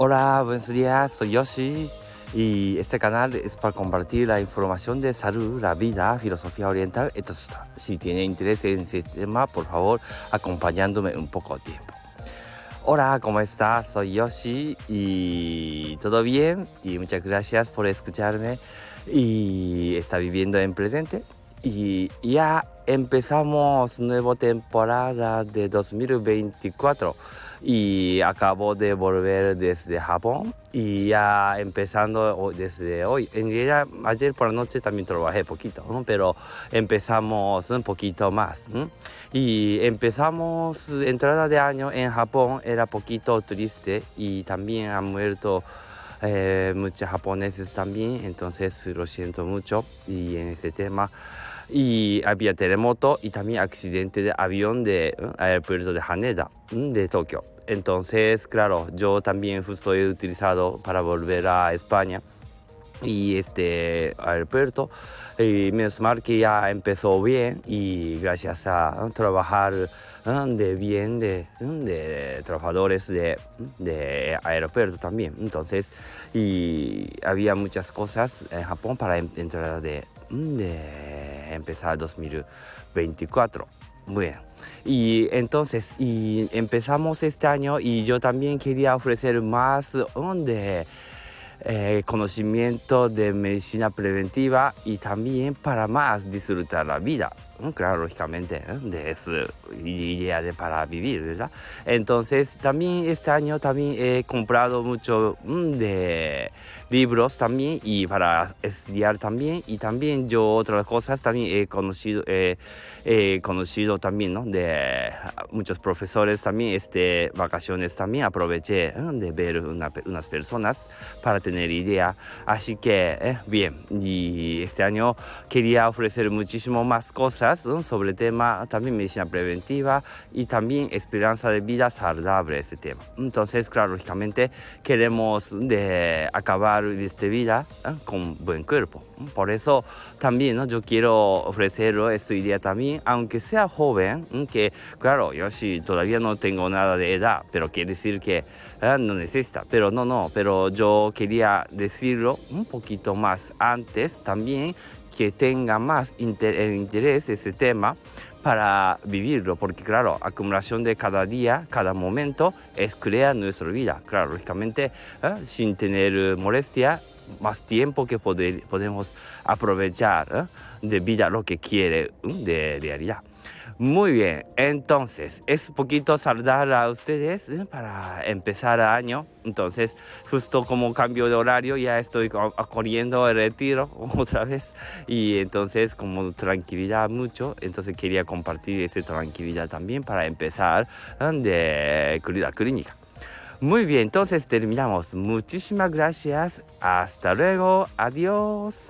Hola, buenos días, soy Yoshi y este canal es para compartir la información de salud, la vida, filosofía oriental, Entonces, Si tiene interés en este tema, por favor, acompañándome un poco de tiempo. Hola, ¿cómo estás? Soy Yoshi y todo bien y muchas gracias por escucharme y está viviendo en presente y ya empezamos nueva temporada de 2024 y acabo de volver desde Japón y ya empezando desde hoy. En realidad ayer por la noche también trabajé poquito, pero empezamos un poquito más. Y empezamos entrada de año en Japón era poquito triste y también han muerto eh, muchos también, entonces lo siento mucho y en este tema y había terremoto y también accidente de avión de uh, aeropuerto de Haneda, de Tokio. Entonces, claro, yo también estoy utilizado para volver a España y este aeropuerto y menos mal que ya empezó bien y gracias a trabajar de bien de, trabajadores de, de, aeropuerto también entonces y había muchas cosas en Japón para entrar de, de empezar 2024. Muy bien. Y entonces, y empezamos este año y yo también quería ofrecer más de eh, conocimiento de medicina preventiva y también para más disfrutar la vida. Claro, lógicamente, ¿eh? de esa idea de para vivir, ¿verdad? Entonces, también este año también he comprado mucho mm, de libros también y para estudiar también y también yo otras cosas también he conocido he conocido también ¿no? de muchos profesores también este vacaciones también aproveché de ver unas personas para tener idea así que eh, bien y este año quería ofrecer muchísimo más cosas sobre el tema también medicina preventiva y también esperanza de vida saludable ese tema entonces claro lógicamente queremos de acabar esta vida ¿eh? con buen cuerpo. Por eso también ¿no? yo quiero ofrecerlo esta idea también, aunque sea joven, que claro, yo sí todavía no tengo nada de edad, pero quiere decir que ¿eh? no necesita, pero no, no, pero yo quería decirlo un poquito más antes también que tenga más interés ese tema para vivirlo, porque claro, acumulación de cada día, cada momento es crear nuestra vida, claro, lógicamente, ¿eh? sin tener molestia, más tiempo que poder, podemos aprovechar ¿eh? de vida lo que quiere de realidad. Muy bien, entonces es poquito saludar a ustedes ¿eh? para empezar el año. Entonces, justo como cambio de horario, ya estoy corriendo el retiro otra vez. Y entonces, como tranquilidad mucho, entonces quería compartir esa tranquilidad también para empezar ¿eh? de la clínica. Muy bien, entonces terminamos. Muchísimas gracias. Hasta luego. Adiós.